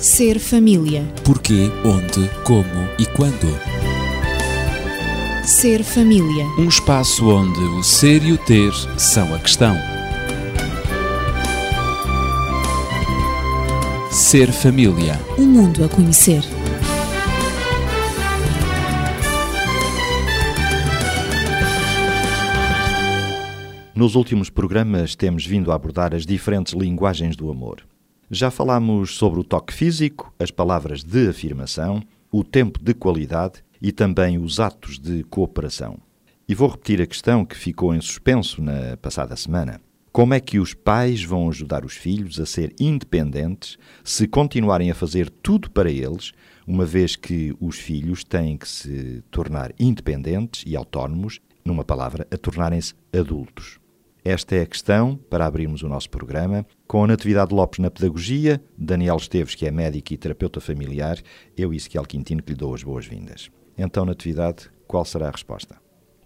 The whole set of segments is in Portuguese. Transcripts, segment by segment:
Ser família. Porquê, onde, como e quando. Ser família. Um espaço onde o ser e o ter são a questão. Ser família. Um mundo a conhecer. Nos últimos programas temos vindo a abordar as diferentes linguagens do amor. Já falámos sobre o toque físico, as palavras de afirmação, o tempo de qualidade e também os atos de cooperação. E vou repetir a questão que ficou em suspenso na passada semana. Como é que os pais vão ajudar os filhos a ser independentes se continuarem a fazer tudo para eles, uma vez que os filhos têm que se tornar independentes e autónomos, numa palavra, a tornarem-se adultos? Esta é a questão para abrirmos o nosso programa, com a Natividade Lopes na Pedagogia, Daniel Esteves, que é médico e terapeuta familiar, eu e Ezequiel Quintino, que lhe dou as boas-vindas. Então, Natividade, qual será a resposta?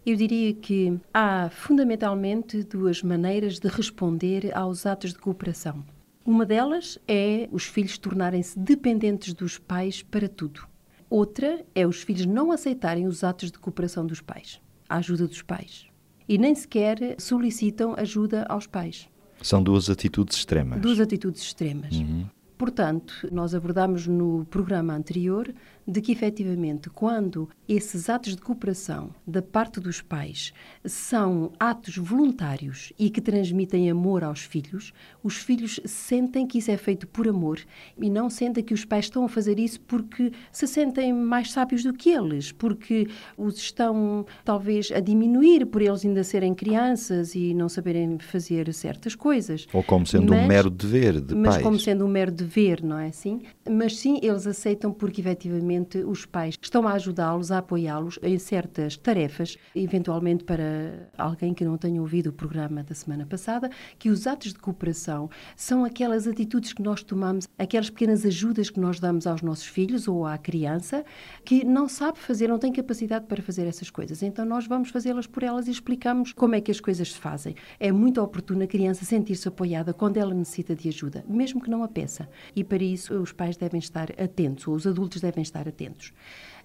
Eu diria que há fundamentalmente duas maneiras de responder aos atos de cooperação. Uma delas é os filhos tornarem-se dependentes dos pais para tudo. Outra é os filhos não aceitarem os atos de cooperação dos pais, a ajuda dos pais e nem sequer solicitam ajuda aos pais. São duas atitudes extremas. Duas atitudes extremas. Uhum. Portanto, nós abordamos no programa anterior de que, efetivamente, quando esses atos de cooperação da parte dos pais são atos voluntários e que transmitem amor aos filhos, os filhos sentem que isso é feito por amor e não sentem que os pais estão a fazer isso porque se sentem mais sábios do que eles, porque os estão, talvez, a diminuir por eles ainda serem crianças e não saberem fazer certas coisas. Ou como sendo mas, um mero dever de mas pais. Mas como sendo um mero dever, não é assim? Mas sim, eles aceitam porque, efetivamente, os pais estão a ajudá-los, a apoiá-los em certas tarefas, eventualmente para alguém que não tenha ouvido o programa da semana passada, que os atos de cooperação são aquelas atitudes que nós tomamos, aquelas pequenas ajudas que nós damos aos nossos filhos ou à criança que não sabe fazer, não tem capacidade para fazer essas coisas. Então nós vamos fazê-las por elas e explicamos como é que as coisas se fazem. É muito oportuno a criança sentir-se apoiada quando ela necessita de ajuda, mesmo que não a peça. E para isso os pais devem estar atentos, ou os adultos devem estar atentos.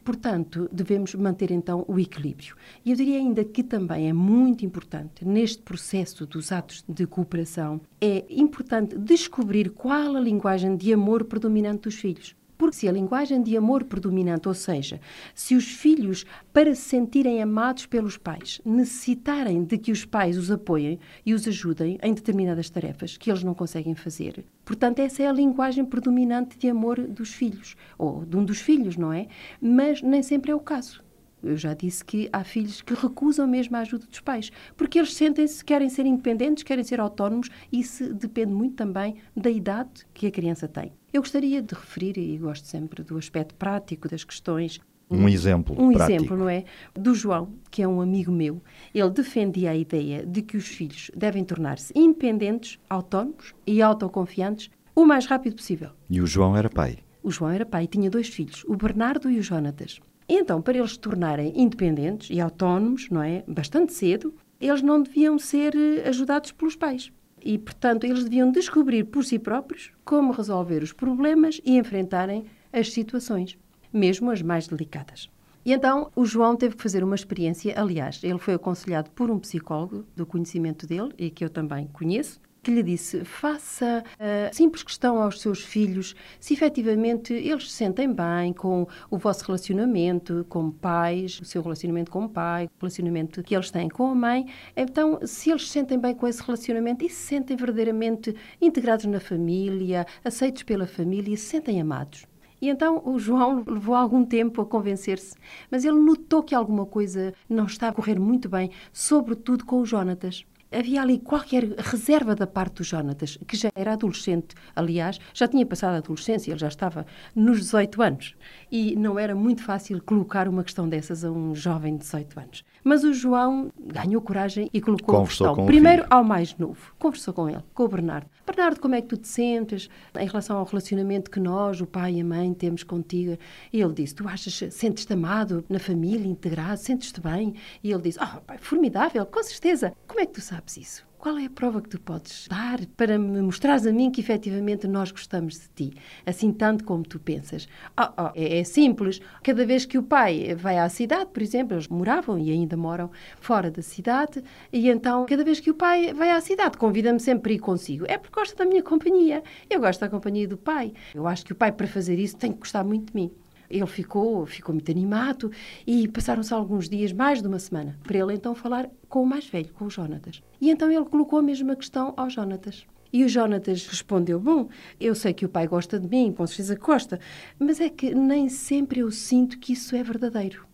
Portanto, devemos manter então o equilíbrio. E eu diria ainda que também é muito importante, neste processo dos atos de cooperação, é importante descobrir qual a linguagem de amor predominante dos filhos. Porque se a linguagem de amor predominante, ou seja, se os filhos, para se sentirem amados pelos pais, necessitarem de que os pais os apoiem e os ajudem em determinadas tarefas que eles não conseguem fazer, portanto, essa é a linguagem predominante de amor dos filhos, ou de um dos filhos, não é? Mas nem sempre é o caso. Eu já disse que há filhos que recusam mesmo a ajuda dos pais, porque eles sentem-se, querem ser independentes, querem ser autónomos, e isso depende muito também da idade que a criança tem. Eu gostaria de referir, e gosto sempre do aspecto prático das questões, um exemplo Um prático. exemplo, não é? Do João, que é um amigo meu. Ele defendia a ideia de que os filhos devem tornar-se independentes, autónomos e autoconfiantes o mais rápido possível. E o João era pai? O João era pai e tinha dois filhos, o Bernardo e o Jonatas. Então, para eles se tornarem independentes e autónomos, não é? Bastante cedo, eles não deviam ser eh, ajudados pelos pais. E, portanto, eles deviam descobrir por si próprios como resolver os problemas e enfrentarem as situações, mesmo as mais delicadas. E então o João teve que fazer uma experiência, aliás, ele foi aconselhado por um psicólogo do conhecimento dele e que eu também conheço, que lhe disse: faça a simples questão aos seus filhos se efetivamente eles se sentem bem com o vosso relacionamento como pais, o seu relacionamento com o pai, o relacionamento que eles têm com a mãe. Então, se eles se sentem bem com esse relacionamento e se sentem verdadeiramente integrados na família, aceitos pela família, se sentem amados. E então o João levou algum tempo a convencer-se, mas ele notou que alguma coisa não estava a correr muito bem, sobretudo com o Jonatas havia ali qualquer reserva da parte do Jonatas, que já era adolescente, aliás, já tinha passado a adolescência, ele já estava nos 18 anos. E não era muito fácil colocar uma questão dessas a um jovem de 18 anos. Mas o João ganhou coragem e colocou Conversou a questão. Primeiro filho. ao mais novo. Conversou com ele, com o Bernardo. Bernardo, como é que tu te sentes em relação ao relacionamento que nós, o pai e a mãe, temos contigo? E ele disse: Tu achas, sentes-te amado na família, integrado, sentes-te bem? E ele disse: Oh, pai, formidável, com certeza. Como é que tu sabes isso? Qual é a prova que tu podes dar para me mostrares a mim que efetivamente nós gostamos de ti, assim tanto como tu pensas? Oh, oh, é, é, simples. Cada vez que o pai vai à cidade, por exemplo, eles moravam e ainda moram fora da cidade, e então cada vez que o pai vai à cidade, convida-me sempre a ir consigo. É porque gosta da minha companhia. Eu gosto da companhia do pai. Eu acho que o pai, para fazer isso, tem que gostar muito de mim. Ele ficou, ficou muito animado e passaram-se alguns dias, mais de uma semana, para ele então falar com o mais velho, com o Jonatas. E então ele colocou a mesma questão ao Jonatas. E o Jonatas respondeu: Bom, eu sei que o pai gosta de mim, com certeza gosta, mas é que nem sempre eu sinto que isso é verdadeiro.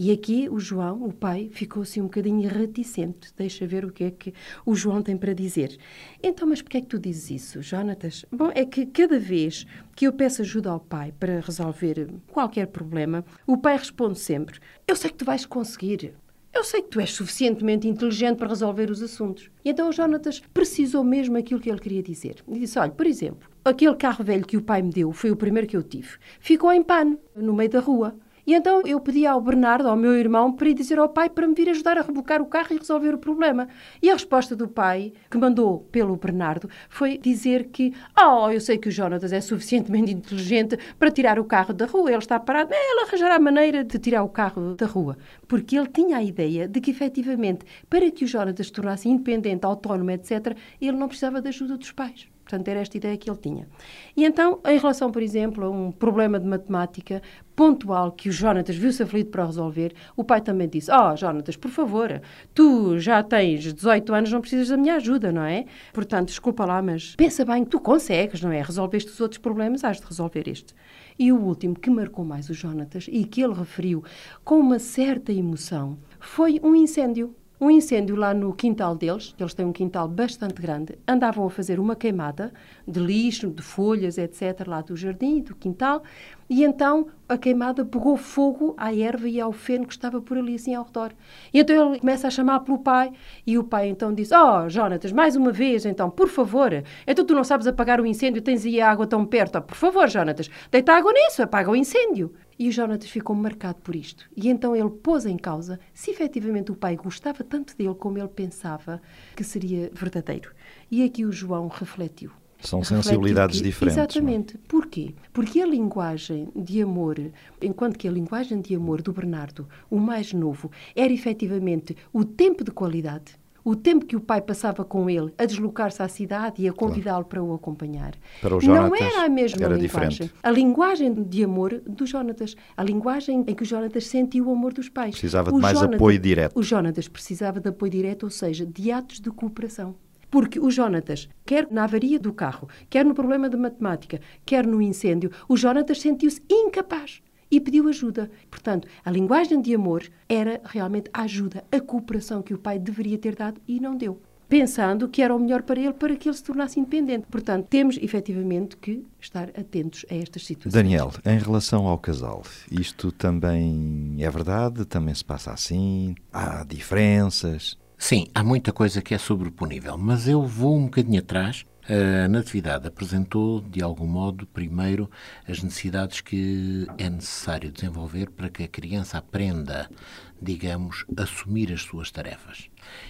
E aqui o João, o pai, ficou assim um bocadinho reticente. Deixa ver o que é que o João tem para dizer. Então, mas porquê é que tu dizes isso, Jonatas? Bom, é que cada vez que eu peço ajuda ao pai para resolver qualquer problema, o pai responde sempre: Eu sei que tu vais conseguir. Eu sei que tu és suficientemente inteligente para resolver os assuntos. E então o Jonatas precisou mesmo aquilo que ele queria dizer. E disse: Olha, por exemplo, aquele carro velho que o pai me deu foi o primeiro que eu tive. Ficou em pano, no meio da rua. E então eu pedi ao Bernardo, ao meu irmão, para ir dizer ao pai para me vir ajudar a rebocar o carro e resolver o problema. E a resposta do pai, que mandou pelo Bernardo, foi dizer que, oh, eu sei que o Jonatas é suficientemente inteligente para tirar o carro da rua, ele está parado, ele arranjará a maneira de tirar o carro da rua. Porque ele tinha a ideia de que, efetivamente, para que o Jonatas se tornasse independente, autónomo, etc., ele não precisava da ajuda dos pais. Portanto, era esta ideia que ele tinha. E então, em relação, por exemplo, a um problema de matemática pontual que o Jonatas viu-se aflito para resolver, o pai também disse: Oh, Jonatas, por favor, tu já tens 18 anos, não precisas da minha ajuda, não é? Portanto, desculpa lá, mas pensa bem tu consegues, não é? Resolveste os outros problemas, has de resolver este. E o último que marcou mais o Jonatas e que ele referiu com uma certa emoção foi um incêndio um incêndio lá no quintal deles, eles têm um quintal bastante grande, andavam a fazer uma queimada de lixo, de folhas, etc., lá do jardim, do quintal, e então a queimada pegou fogo à erva e ao feno que estava por ali assim ao redor. E então ele começa a chamar pelo pai, e o pai então diz: Oh, Jonatas, mais uma vez, então, por favor, então tu não sabes apagar o incêndio, tens aí a água tão perto, oh, por favor, Jonatas, deita água nisso, apaga o incêndio. E o Jonatas ficou marcado por isto. E então ele pôs em causa se efetivamente o pai gostava tanto dele como ele pensava que seria verdadeiro. E aqui o João refletiu. São sensibilidades que, diferentes. É? Exatamente. Não? Porquê? Porque a linguagem de amor, enquanto que a linguagem de amor do Bernardo, o mais novo, era efetivamente o tempo de qualidade, o tempo que o pai passava com ele a deslocar-se à cidade e a convidá-lo para o acompanhar. Para o Jonatas, não era a mesma era linguagem. Diferente. A linguagem de amor do Jonatas. A linguagem em que o Jonatas sentiu o amor dos pais. Precisava de o mais Jonatas, apoio direto. O Jonatas precisava de apoio direto, ou seja, de atos de cooperação. Porque o Jonatas, quer na avaria do carro, quer no problema de matemática, quer no incêndio, o Jonatas sentiu-se incapaz e pediu ajuda. Portanto, a linguagem de amor era realmente a ajuda, a cooperação que o pai deveria ter dado e não deu. Pensando que era o melhor para ele para que ele se tornasse independente. Portanto, temos efetivamente que estar atentos a estas situações. Daniel, em relação ao casal, isto também é verdade? Também se passa assim? Há diferenças? Sim, há muita coisa que é sobreponível, mas eu vou um bocadinho atrás a Natividade apresentou, de algum modo, primeiro as necessidades que é necessário desenvolver para que a criança aprenda, digamos, assumir as suas tarefas.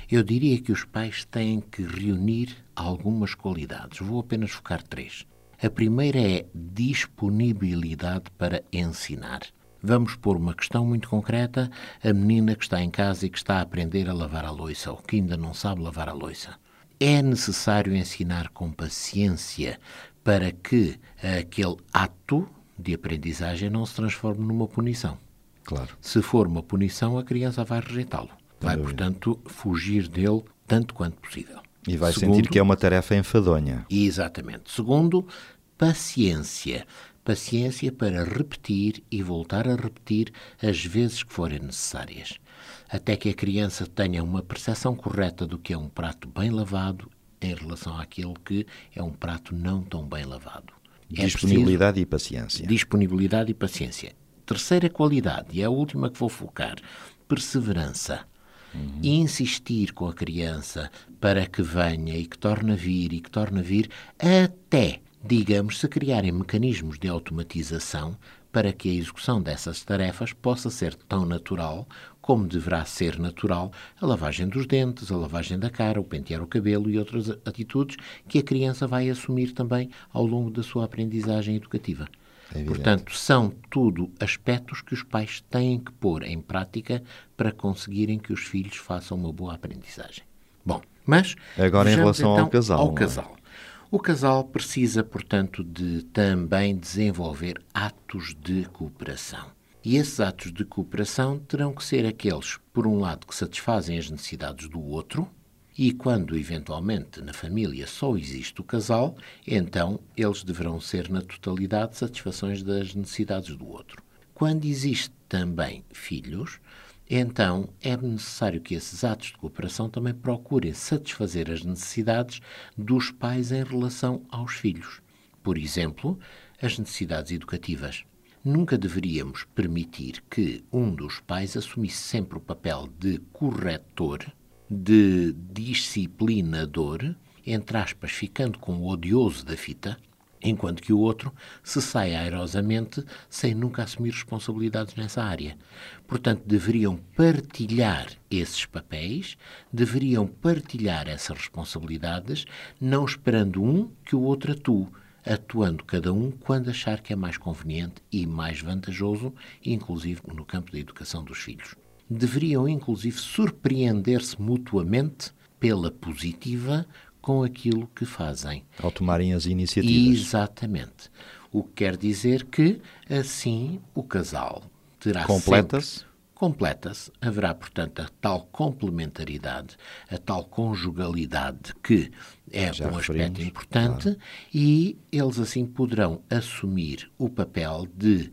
Eu diria que os pais têm que reunir algumas qualidades. Vou apenas focar três. A primeira é disponibilidade para ensinar. Vamos pôr uma questão muito concreta: a menina que está em casa e que está a aprender a lavar a louça ou que ainda não sabe lavar a louça é necessário ensinar com paciência para que aquele ato de aprendizagem não se transforme numa punição. Claro. Se for uma punição, a criança vai rejeitá-lo. Vai, portanto, fugir dele tanto quanto possível. E vai Segundo, sentir que é uma tarefa enfadonha. Exatamente. Segundo, paciência. Paciência para repetir e voltar a repetir as vezes que forem necessárias até que a criança tenha uma percepção correta do que é um prato bem lavado em relação àquele que é um prato não tão bem lavado. É disponibilidade e paciência. Disponibilidade e paciência. Terceira qualidade, e é a última que vou focar, perseverança. Uhum. Insistir com a criança para que venha e que torne a vir e que torne a vir até digamos, se criarem mecanismos de automatização para que a execução dessas tarefas possa ser tão natural como deverá ser natural a lavagem dos dentes, a lavagem da cara, o pentear o cabelo e outras atitudes que a criança vai assumir também ao longo da sua aprendizagem educativa. É Portanto, são tudo aspectos que os pais têm que pôr em prática para conseguirem que os filhos façam uma boa aprendizagem. Bom, mas. Agora, em relação então ao casal. Ao é? casal. O casal precisa, portanto, de também desenvolver atos de cooperação. E esses atos de cooperação terão que ser aqueles, por um lado, que satisfazem as necessidades do outro, e quando eventualmente na família só existe o casal, então eles deverão ser na totalidade satisfações das necessidades do outro. Quando existe também filhos, então é necessário que esses atos de cooperação também procurem satisfazer as necessidades dos pais em relação aos filhos. Por exemplo, as necessidades educativas. Nunca deveríamos permitir que um dos pais assumisse sempre o papel de corretor de disciplinador, entre aspas, ficando com o odioso da fita, enquanto que o outro se sai airosamente sem nunca assumir responsabilidades nessa área. Portanto, deveriam partilhar esses papéis, deveriam partilhar essas responsabilidades, não esperando um que o outro atue, atuando cada um quando achar que é mais conveniente e mais vantajoso, inclusive no campo da educação dos filhos deveriam inclusive surpreender-se mutuamente pela positiva com aquilo que fazem. Ao tomarem as iniciativas. Exatamente. O que quer dizer que, assim, o casal terá Completa-se? Completa-se. Haverá, portanto, a tal complementaridade, a tal conjugalidade que é Já um aspecto importante claro. e eles, assim, poderão assumir o papel de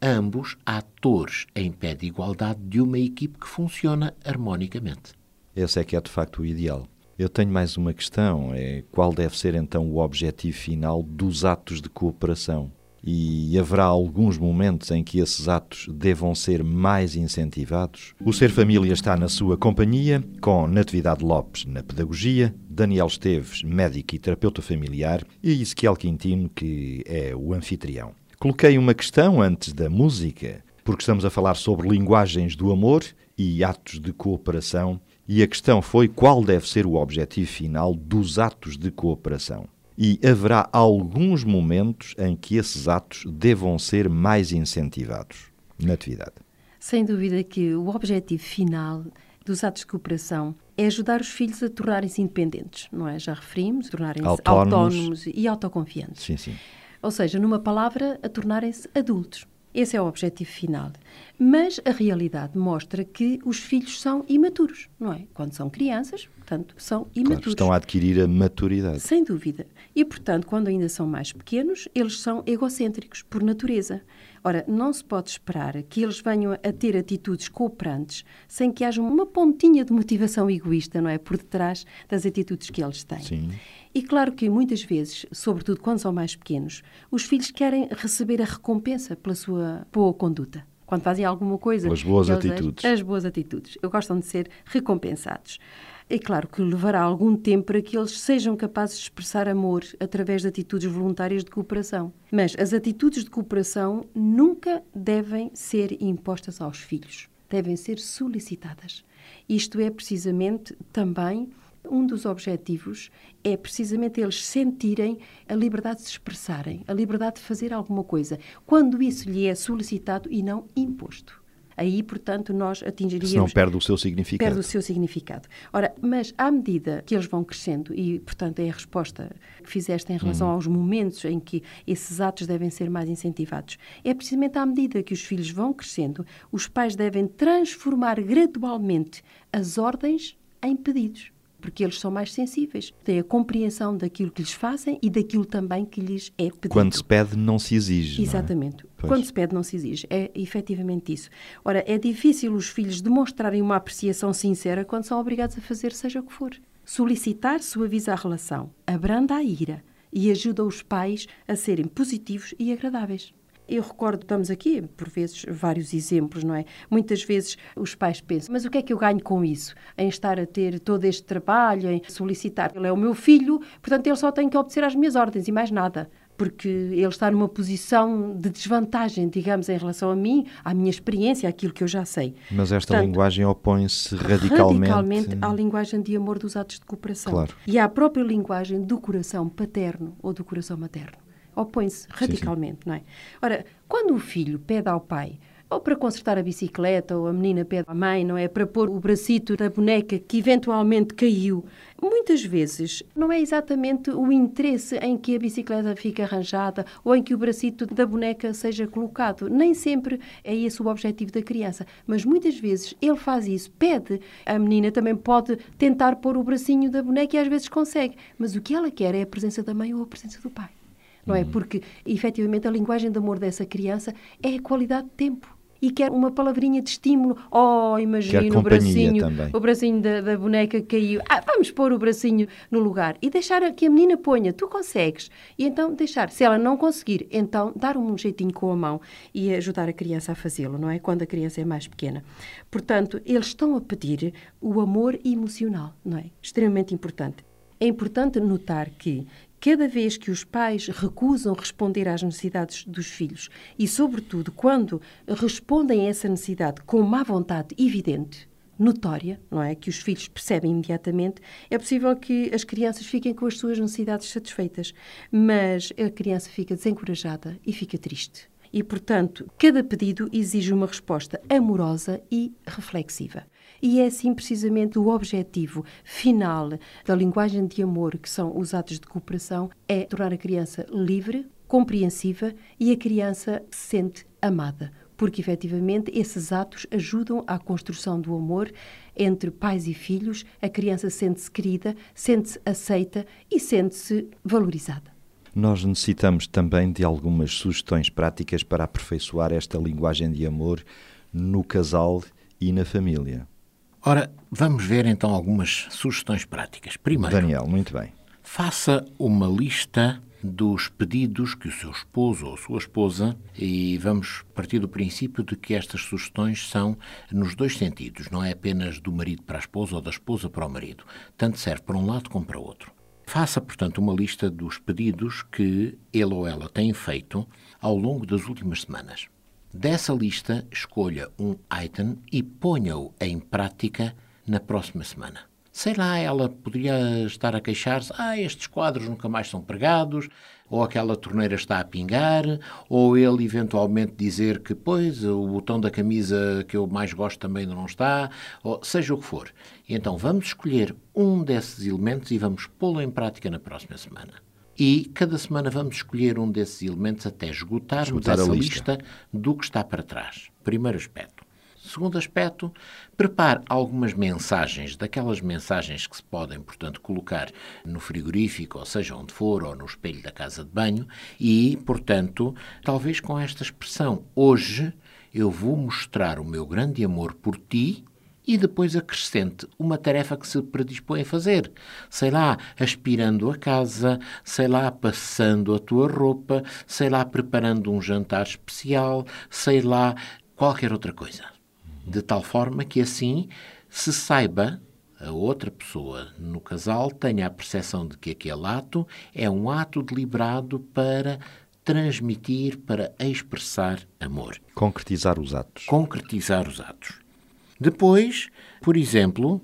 ambos atores em pé de igualdade de uma equipe que funciona harmonicamente. Esse é que é de facto o ideal. Eu tenho mais uma questão: é qual deve ser então o objetivo final dos atos de cooperação? E haverá alguns momentos em que esses atos devam ser mais incentivados? O Ser Família está na sua companhia, com Natividade Lopes na pedagogia, Daniel Esteves, médico e terapeuta familiar, e Ezequiel Quintino, que é o anfitrião. Coloquei uma questão antes da música, porque estamos a falar sobre linguagens do amor e atos de cooperação, e a questão foi qual deve ser o objetivo final dos atos de cooperação. E haverá alguns momentos em que esses atos devam ser mais incentivados na atividade. Sem dúvida que o objetivo final dos atos de cooperação é ajudar os filhos a tornarem-se independentes, não é? Já referimos, tornarem-se autónomos. autónomos e autoconfiantes. Sim, sim. Ou seja, numa palavra, a tornarem-se adultos. Esse é o objetivo final. Mas a realidade mostra que os filhos são imaturos, não é? Quando são crianças, portanto, são imaturos. Claro, estão a adquirir a maturidade. Sem dúvida. E, portanto, quando ainda são mais pequenos, eles são egocêntricos, por natureza. Ora, não se pode esperar que eles venham a ter atitudes cooperantes sem que haja uma pontinha de motivação egoísta, não é? Por detrás das atitudes que eles têm. Sim. E claro que muitas vezes, sobretudo quando são mais pequenos, os filhos querem receber a recompensa pela sua boa conduta quando fazem alguma coisa. As boas atitudes. As, as, boas atitudes. Gostam de ser recompensados. É claro que levará algum tempo para que eles sejam capazes de expressar amor através de atitudes voluntárias de cooperação. Mas as atitudes de cooperação nunca devem ser impostas aos filhos. Devem ser solicitadas. Isto é precisamente também um dos objetivos é precisamente eles sentirem a liberdade de se expressarem, a liberdade de fazer alguma coisa, quando isso lhe é solicitado e não imposto. Aí, portanto, nós atingiríamos. Senão perde o seu significado. Perde o seu significado. Ora, mas à medida que eles vão crescendo, e, portanto, é a resposta que fizeste em relação uhum. aos momentos em que esses atos devem ser mais incentivados, é precisamente à medida que os filhos vão crescendo, os pais devem transformar gradualmente as ordens em pedidos porque eles são mais sensíveis, têm a compreensão daquilo que lhes fazem e daquilo também que lhes é pedido. Quando se pede, não se exige. Exatamente. É? Quando se pede, não se exige. É efetivamente isso. Ora, é difícil os filhos demonstrarem uma apreciação sincera quando são obrigados a fazer seja o que for. Solicitar suaviza a relação, abranda a ira e ajuda os pais a serem positivos e agradáveis. Eu recordo, estamos aqui, por vezes, vários exemplos, não é? Muitas vezes os pais pensam, mas o que é que eu ganho com isso? Em estar a ter todo este trabalho, em solicitar. Ele é o meu filho, portanto ele só tem que obedecer às minhas ordens e mais nada. porque ele está numa posição de desvantagem, digamos, em relação a mim, à minha experiência, àquilo que eu já sei. Mas esta Portanto, linguagem opõe-se radicalmente... radicalmente à linguagem de amor dos atos de cooperação. Claro. E à própria linguagem do coração paterno ou do coração materno. Opõe-se radicalmente, não é? Ora, quando o filho pede ao pai ou para consertar a bicicleta, ou a menina pede à mãe, não é? Para pôr o bracito da boneca que eventualmente caiu. Muitas vezes não é exatamente o interesse em que a bicicleta fique arranjada ou em que o bracito da boneca seja colocado. Nem sempre é esse o objetivo da criança. Mas muitas vezes ele faz isso, pede. A menina também pode tentar pôr o bracinho da boneca e às vezes consegue. Mas o que ela quer é a presença da mãe ou a presença do pai. Não é? Porque, efetivamente, a linguagem de amor dessa criança é a qualidade de tempo e quer uma palavrinha de estímulo. Oh, imagina o bracinho, também. o bracinho da, da, boneca que caiu. Ah, vamos pôr o bracinho no lugar e deixar que a menina ponha. Tu consegues. E então deixar. Se ela não conseguir, então dar um jeitinho com a mão e ajudar a criança a fazê-lo, não é? Quando a criança é mais pequena. Portanto, eles estão a pedir o amor emocional, não é? Extremamente importante. É importante notar que cada vez que os pais recusam responder às necessidades dos filhos e, sobretudo, quando respondem a essa necessidade com má vontade evidente, notória, não é? Que os filhos percebem imediatamente, é possível que as crianças fiquem com as suas necessidades satisfeitas, mas a criança fica desencorajada e fica triste. E, portanto, cada pedido exige uma resposta amorosa e reflexiva. E é assim precisamente o objetivo final da linguagem de amor, que são os atos de cooperação, é tornar a criança livre, compreensiva e a criança se sente amada. Porque efetivamente esses atos ajudam à construção do amor entre pais e filhos, a criança sente-se querida, sente-se aceita e sente-se valorizada. Nós necessitamos também de algumas sugestões práticas para aperfeiçoar esta linguagem de amor no casal e na família. Ora, vamos ver então algumas sugestões práticas. Primeiro, Daniel, muito bem. Faça uma lista dos pedidos que o seu esposo ou sua esposa, e vamos partir do princípio de que estas sugestões são nos dois sentidos, não é apenas do marido para a esposa ou da esposa para o marido. Tanto serve para um lado como para o outro. Faça, portanto, uma lista dos pedidos que ele ou ela tem feito ao longo das últimas semanas. Dessa lista, escolha um item e ponha-o em prática na próxima semana. Sei lá, ela poderia estar a queixar-se: ah, estes quadros nunca mais são pregados, ou aquela torneira está a pingar, ou ele eventualmente dizer que, pois, o botão da camisa que eu mais gosto também não está, ou seja o que for. Então vamos escolher um desses elementos e vamos pô-lo em prática na próxima semana. E cada semana vamos escolher um desses elementos até esgotarmos Esgotar a essa lista. lista do que está para trás. Primeiro aspecto. Segundo aspecto, prepare algumas mensagens, daquelas mensagens que se podem, portanto, colocar no frigorífico, ou seja, onde for, ou no espelho da casa de banho, e, portanto, talvez com esta expressão, hoje eu vou mostrar o meu grande amor por ti, e depois acrescente uma tarefa que se predispõe a fazer. Sei lá, aspirando a casa, sei lá, passando a tua roupa, sei lá, preparando um jantar especial, sei lá, qualquer outra coisa. De tal forma que assim se saiba a outra pessoa no casal tenha a percepção de que aquele ato é um ato deliberado para transmitir, para expressar amor, Concretizar os atos. concretizar os atos. Depois, por exemplo,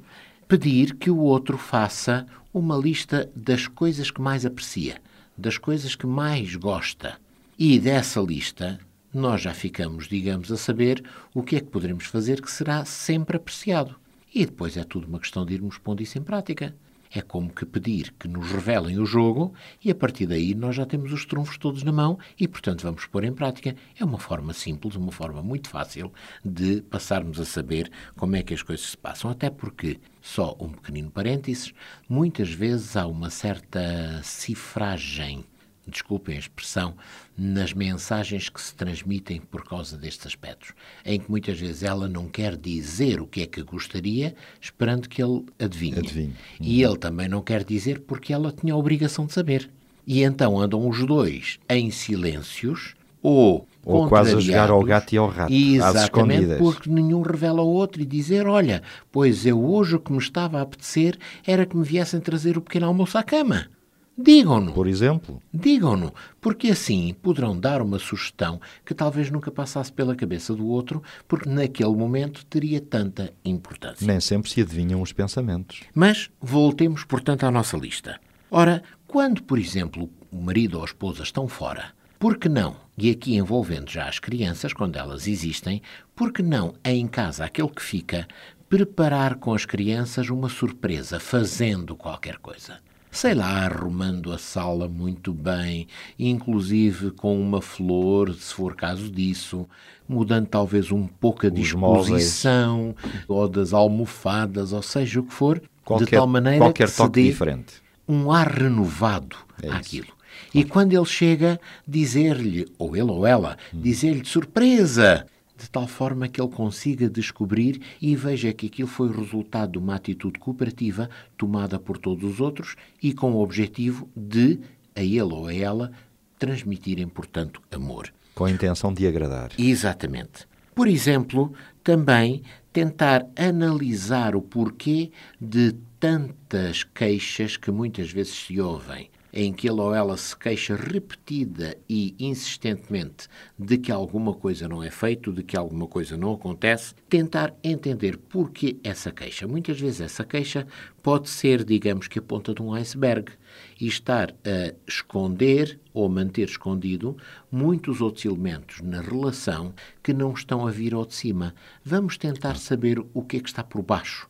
pedir que o outro faça uma lista das coisas que mais aprecia, das coisas que mais gosta. E dessa lista, nós já ficamos, digamos, a saber o que é que poderemos fazer que será sempre apreciado. E depois é tudo uma questão de irmos pondo isso em prática. É como que pedir que nos revelem o jogo e a partir daí nós já temos os trunfos todos na mão e, portanto, vamos pôr em prática. É uma forma simples, uma forma muito fácil de passarmos a saber como é que as coisas se passam. Até porque, só um pequenino parênteses, muitas vezes há uma certa cifragem desculpem a expressão, nas mensagens que se transmitem por causa destes aspectos, em que muitas vezes ela não quer dizer o que é que gostaria, esperando que ele adivinhe. Adivinhe. E ele também não quer dizer porque ela tinha a obrigação de saber. E então andam os dois em silêncios ou Ou quase a jogar ao gato e ao rato, às escondidas. porque nenhum revela ao outro e dizer, olha, pois eu hoje o que me estava a apetecer era que me viessem trazer o pequeno almoço à cama. Digam-no. por exemplo? Digam-no, porque assim poderão dar uma sugestão que talvez nunca passasse pela cabeça do outro, porque naquele momento teria tanta importância. Nem sempre se adivinham os pensamentos. Mas voltemos, portanto, à nossa lista. Ora, quando, por exemplo, o marido ou a esposa estão fora, por que não, e aqui envolvendo já as crianças, quando elas existem, por que não, em casa, aquele que fica, preparar com as crianças uma surpresa, fazendo qualquer coisa? Sei lá, arrumando a sala muito bem, inclusive com uma flor, se for caso disso, mudando talvez um pouco a Os disposição ou das almofadas, ou seja o que for, Qualquer, de tal maneira qualquer que se toque dê diferente. um ar renovado É isso. àquilo. E quando ele chega, dizer-lhe, ou ele ou ela, Hum. dizer-lhe surpresa, de tal forma que ele consiga descobrir e veja que aquilo foi o resultado de uma atitude cooperativa tomada por todos os outros e com o objetivo de, a ele ou a ela, transmitirem, portanto, amor. Com a intenção de agradar. Exatamente. Por exemplo, também tentar analisar o porquê de tantas queixas que muitas vezes se ouvem, em que ele ou ela se queixa repetida e insistentemente de que alguma coisa não é feito, de que alguma coisa não acontece, tentar entender porquê essa queixa. Muitas vezes essa queixa pode ser, digamos que a ponta de um iceberg e estar a esconder ou manter escondido muitos outros elementos na relação que não estão a vir ao de cima. Vamos tentar saber o que é que está por baixo.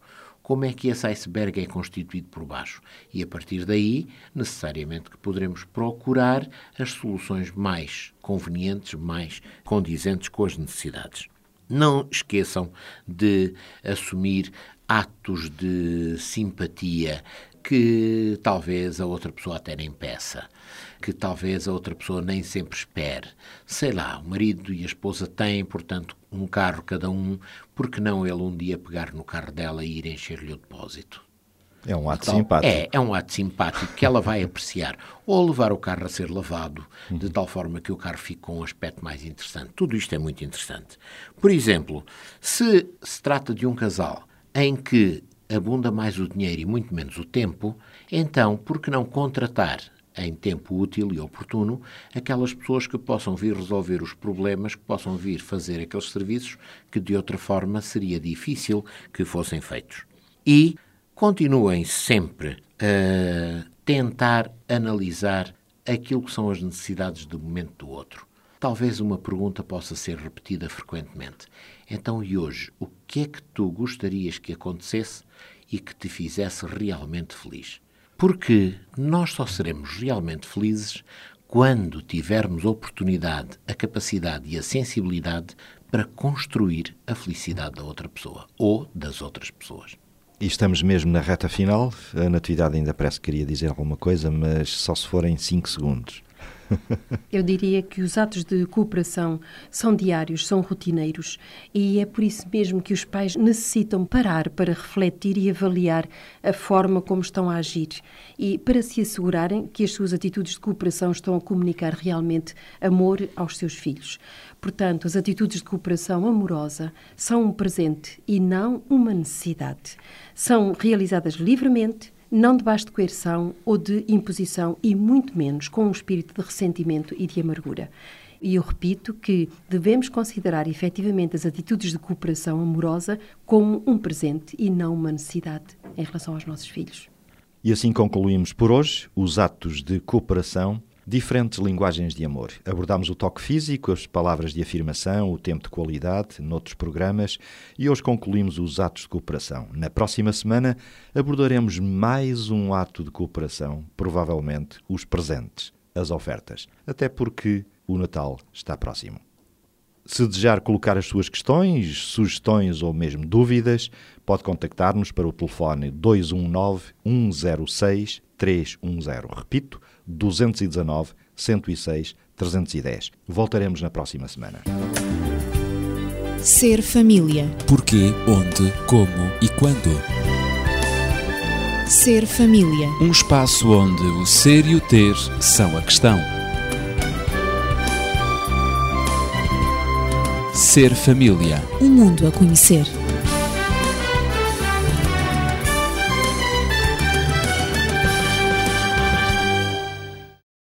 Como é que esse iceberg é constituído por baixo? E a partir daí, necessariamente que poderemos procurar as soluções mais convenientes, mais condizentes com as necessidades. Não esqueçam de assumir atos de simpatia que talvez a outra pessoa até nem peça, que talvez a outra pessoa nem sempre espere. Sei lá, o marido e a esposa têm, portanto, um carro cada um, por que não ele um dia pegar no carro dela e ir encher-lhe o depósito? É um ato simpático. É, é um ato simpático que ela vai apreciar. Ou levar o carro a ser lavado, de tal forma que o carro fique com um aspecto mais interessante. Tudo isto é muito interessante. Por exemplo, se se trata de um casal em que abunda mais o dinheiro e muito menos o tempo, então por que não contratar em tempo útil e oportuno aquelas pessoas que possam vir resolver os problemas, que possam vir fazer aqueles serviços que de outra forma seria difícil que fossem feitos. E continuem sempre a tentar analisar aquilo que são as necessidades do momento do outro. Talvez uma pergunta possa ser repetida frequentemente. Então, e hoje, o que é que tu gostarias que acontecesse e que te fizesse realmente feliz? Porque nós só seremos realmente felizes quando tivermos a oportunidade, a capacidade e a sensibilidade para construir a felicidade da outra pessoa ou das outras pessoas. E estamos mesmo na reta final. A Natividade ainda parece que queria dizer alguma coisa, mas só se for em 5 segundos. Eu diria que os atos de cooperação são diários, são rotineiros e é por isso mesmo que os pais necessitam parar para refletir e avaliar a forma como estão a agir e para se assegurarem que as suas atitudes de cooperação estão a comunicar realmente amor aos seus filhos. Portanto, as atitudes de cooperação amorosa são um presente e não uma necessidade. São realizadas livremente, não debaixo de coerção ou de imposição e muito menos com um espírito de ressentimento e de amargura. E eu repito que devemos considerar efetivamente as atitudes de cooperação amorosa como um presente e não uma necessidade em relação aos nossos filhos. E assim concluímos por hoje os atos de cooperação, diferentes linguagens de amor. Abordámos o toque físico, as palavras de afirmação, o tempo de qualidade, noutros programas, e hoje concluímos os atos de cooperação. Na próxima semana abordaremos mais um ato de cooperação, provavelmente os presentes, as ofertas, até porque o Natal está próximo. Se desejar colocar as suas questões, sugestões ou mesmo dúvidas, pode contactar-nos para o telefone 219-106-310. Repito, 219 106 310. Voltaremos na próxima semana. Ser família. Porquê, onde, como e quando. Ser família. Um espaço onde o ser e o ter são a questão. Ser família. Um mundo a conhecer.